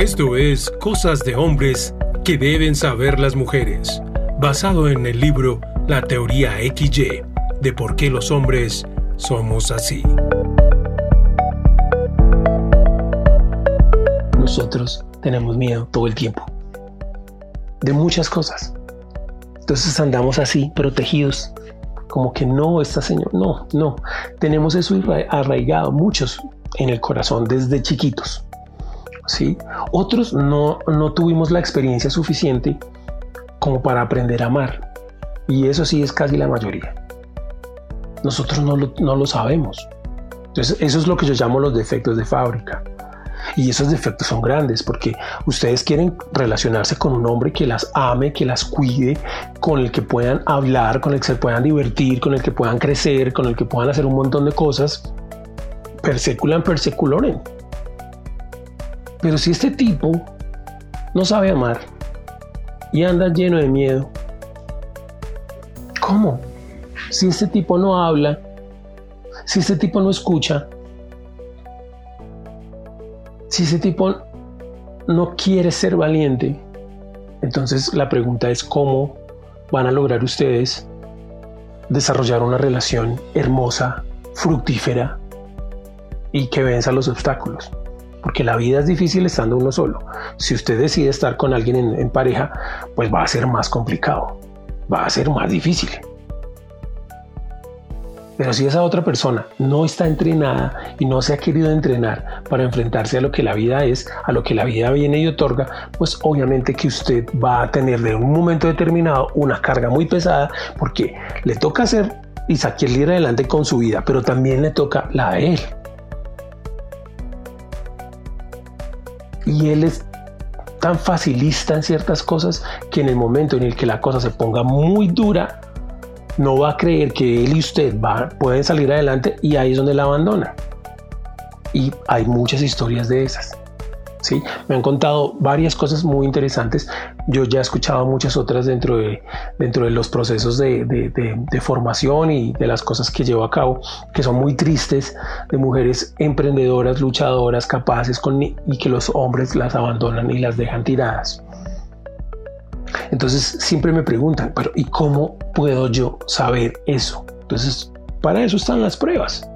Esto es Cosas de Hombres que deben saber las mujeres, basado en el libro La teoría XY de por qué los hombres somos así. Nosotros tenemos miedo todo el tiempo, de muchas cosas. Entonces andamos así, protegidos, como que no, está señor, no, no. Tenemos eso arraigado, muchos en el corazón desde chiquitos. ¿Sí? Otros no, no tuvimos la experiencia suficiente como para aprender a amar. Y eso sí es casi la mayoría. Nosotros no lo, no lo sabemos. Entonces, eso es lo que yo llamo los defectos de fábrica. Y esos defectos son grandes porque ustedes quieren relacionarse con un hombre que las ame, que las cuide, con el que puedan hablar, con el que se puedan divertir, con el que puedan crecer, con el que puedan hacer un montón de cosas. Perseculan, perseculoren. Pero si este tipo no sabe amar y anda lleno de miedo, ¿cómo? Si este tipo no habla, si este tipo no escucha, si ese tipo no quiere ser valiente, entonces la pregunta es cómo van a lograr ustedes desarrollar una relación hermosa, fructífera y que venza los obstáculos porque la vida es difícil estando uno solo. Si usted decide estar con alguien en, pareja, pues va a ser más complicado, va a ser más difícil. Pero si esa otra persona no está entrenada y no se ha querido entrenar para enfrentarse a lo que la vida es, a lo que la vida viene y otorga, pues obviamente que usted va a tener de un momento determinado una carga muy pesada porque le toca hacer y salir adelante con su vida, pero también le toca la a él. Y él es tan facilista en ciertas cosas que en el momento en el que la cosa se ponga muy dura, no va a creer que él y usted pueden salir adelante y ahí es donde la abandona. Y hay muchas historias de esas. ¿Sí? Me han contado varias cosas muy interesantes. Yo ya he escuchado muchas otras dentro de, dentro de los procesos de, de, formación y de las cosas que llevo a cabo, que son muy tristes, de mujeres emprendedoras, luchadoras, capaces, con, y que los hombres las abandonan y las dejan tiradas. Entonces siempre me preguntan, pero ¿y cómo puedo yo saber eso? Entonces, para eso están las pruebas.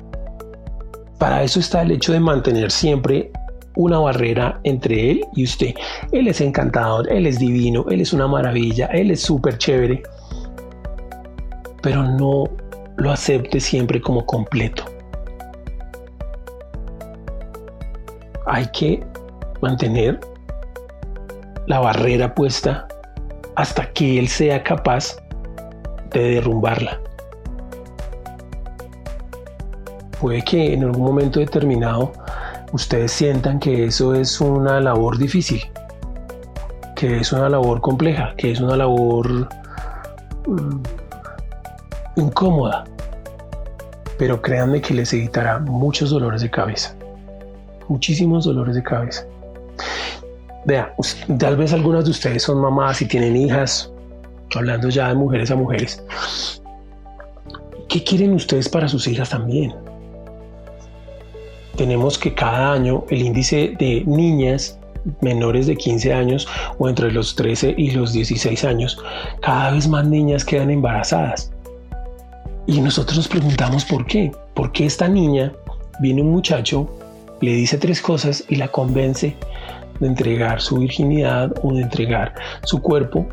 Para eso está el hecho de mantener siempre una barrera entre él y usted. Él es encantador, él es divino, él es una maravilla, él es súper chévere. Pero no lo acepte siempre como completo. Hay que mantener la barrera puesta hasta que él sea capaz de derrumbarla. Puede que en algún momento determinado ustedes sientan que eso es una labor difícil, que es una labor compleja, que es una labor mm, incómoda, pero créanme que les evitará muchos dolores de cabeza, muchísimos dolores de cabeza. Vea, tal vez algunas de ustedes son mamás y tienen hijas, hablando ya de mujeres a mujeres. ¿Qué quieren ustedes para sus hijas también? Tenemos que cada año el índice de niñas menores de 15 años o entre los 13 y los 16 años, cada vez más niñas quedan embarazadas. Y nosotros nos preguntamos por qué. ¿Por qué esta niña viene un muchacho, le dice tres cosas y la convence de entregar su virginidad o de entregar su cuerpo?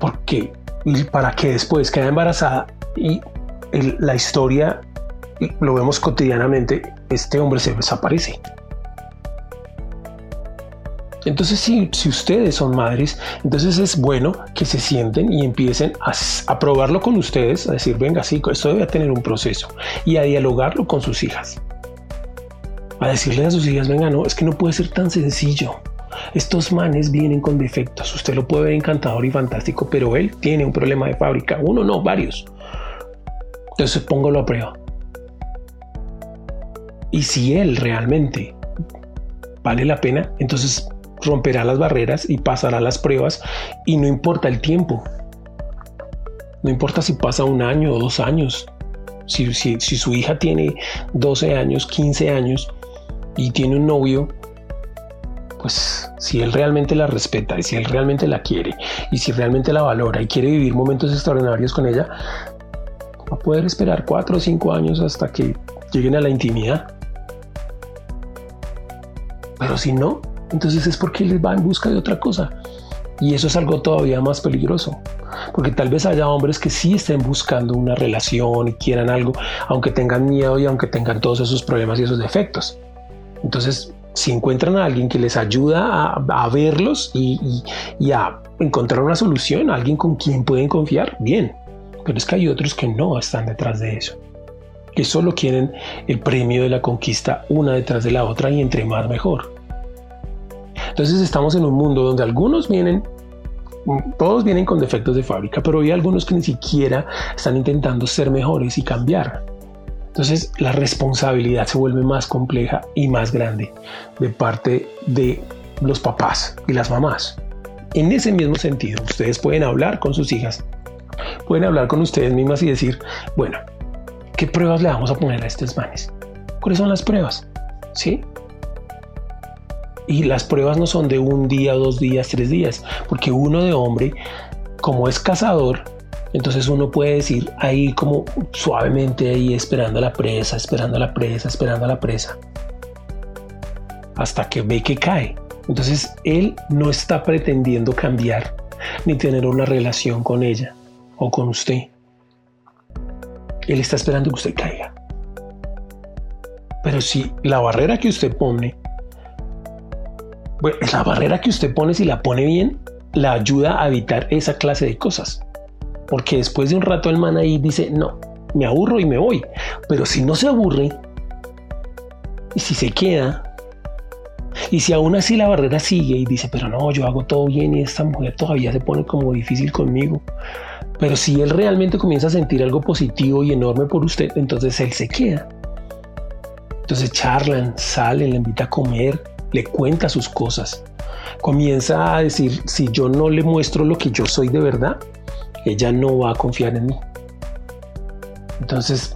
¿Por qué? para que después quede embarazada y la historia lo vemos cotidianamente, este hombre se desaparece. Entonces, si, ustedes son madres, entonces es bueno que se sienten y empiecen a, probarlo con ustedes, a decir, venga, sí, esto debe tener un proceso, y a dialogarlo con sus hijas. A decirle a sus hijas, venga, no, es que no puede ser tan sencillo. Estos manes vienen con defectos. Usted lo puede ver encantador y fantástico, pero él tiene un problema de fábrica. Uno no, varios. Entonces póngalo a prueba. Y si él realmente vale la pena, entonces romperá las barreras y pasará las pruebas y no importa el tiempo. No importa si pasa un año o dos años. Si, si, su hija tiene 12 años, 15 años y tiene un novio, pues si él realmente la respeta y si él realmente la quiere y si realmente la valora y quiere vivir momentos extraordinarios con ella, va a poder esperar cuatro o cinco años hasta que lleguen a la intimidad. Pero si no, entonces es porque él va en busca de otra cosa. Y eso es algo todavía más peligroso. Porque tal vez haya hombres que sí estén buscando una relación y quieran algo, aunque tengan miedo y aunque tengan todos esos problemas y esos defectos. Entonces, si encuentran a alguien que les ayuda a, verlos y, y, a encontrar una solución, alguien con quien pueden confiar, bien. Pero es que hay otros que no están detrás de eso, que solo quieren el premio de la conquista una detrás de la otra y entre más mejor. Entonces estamos en un mundo donde algunos vienen todos vienen con defectos de fábrica, pero hay algunos que ni siquiera están intentando ser mejores y cambiar. Entonces la responsabilidad se vuelve más compleja y más grande de parte de los papás y las mamás. En ese mismo sentido, ustedes pueden hablar con sus hijas, pueden hablar con ustedes mismas y decir, bueno, ¿qué pruebas le vamos a poner a estos manes? ¿Cuáles son las pruebas? ¿Sí? Y las pruebas no son de un día, dos días, tres días, porque uno de hombre, como es cazador, entonces uno puede decir ahí como suavemente ahí esperando a la presa, esperando a la presa, esperando a la presa. Hasta que ve que cae. Entonces él no está pretendiendo cambiar ni tener una relación con ella o con usted. Él está esperando que usted caiga. Pero si la barrera que usted pone, bueno, la barrera que usted pone, si la pone bien, la ayuda a evitar esa clase de cosas. Porque después de un rato el man ahí dice, no, me aburro y me voy. Pero si no se aburre, y si se queda, y si aún así la barrera sigue y dice, pero no, yo hago todo bien y esta mujer todavía se pone como difícil conmigo. Pero si él realmente comienza a sentir algo positivo y enorme por usted, entonces él se queda. Entonces charlan, salen, le invita a comer, le cuenta sus cosas. Comienza a decir, si yo no le muestro lo que yo soy de verdad, ella no va a confiar en mí. Entonces,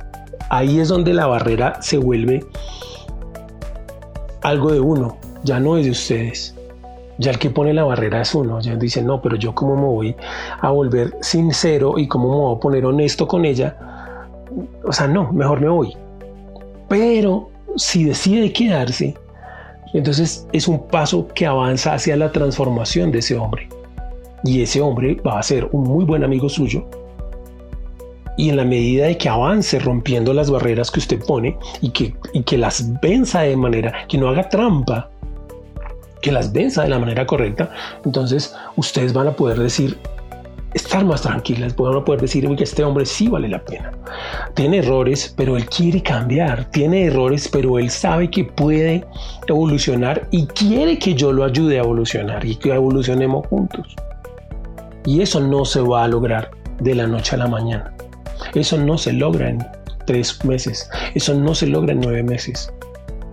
ahí es donde la barrera se vuelve algo de uno, ya no es de ustedes. Ya el que pone la barrera es uno. Ya dice, no, pero yo cómo me voy a volver sincero y cómo me voy a poner honesto con ella. O sea, no, mejor me voy. Pero si decide quedarse, entonces es un paso que avanza hacia la transformación de ese hombre y ese hombre va a ser un muy buen amigo suyo. Y en la medida de que avance rompiendo las barreras que usted pone y que, y que las venza de manera que no haga trampa, que las venza de la manera correcta, entonces ustedes van a poder decir, estar más tranquilas, van a poder decir que este hombre sí vale la pena. Tiene errores, pero él quiere cambiar. Tiene errores, pero él sabe que puede evolucionar y quiere que yo lo ayude a evolucionar y que evolucionemos juntos. Y eso no se va a lograr de la noche a la mañana. Eso no se logra en tres meses. Eso no se logra en nueve meses.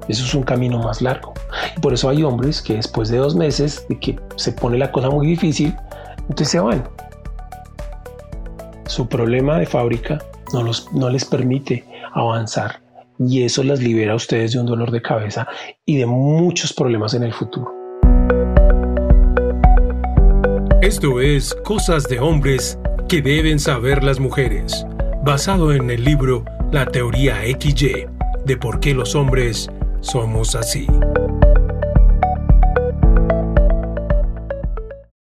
Eso es un camino más largo. Y por eso hay hombres que después de dos meses de que se pone la cosa muy difícil, entonces se van. Su problema de fábrica no, los, no les permite avanzar. Y eso las libera a ustedes de un dolor de cabeza y de muchos problemas en el futuro. Esto es Cosas de Hombres que deben saber las mujeres, basado en el libro La teoría XY de por qué los hombres somos así.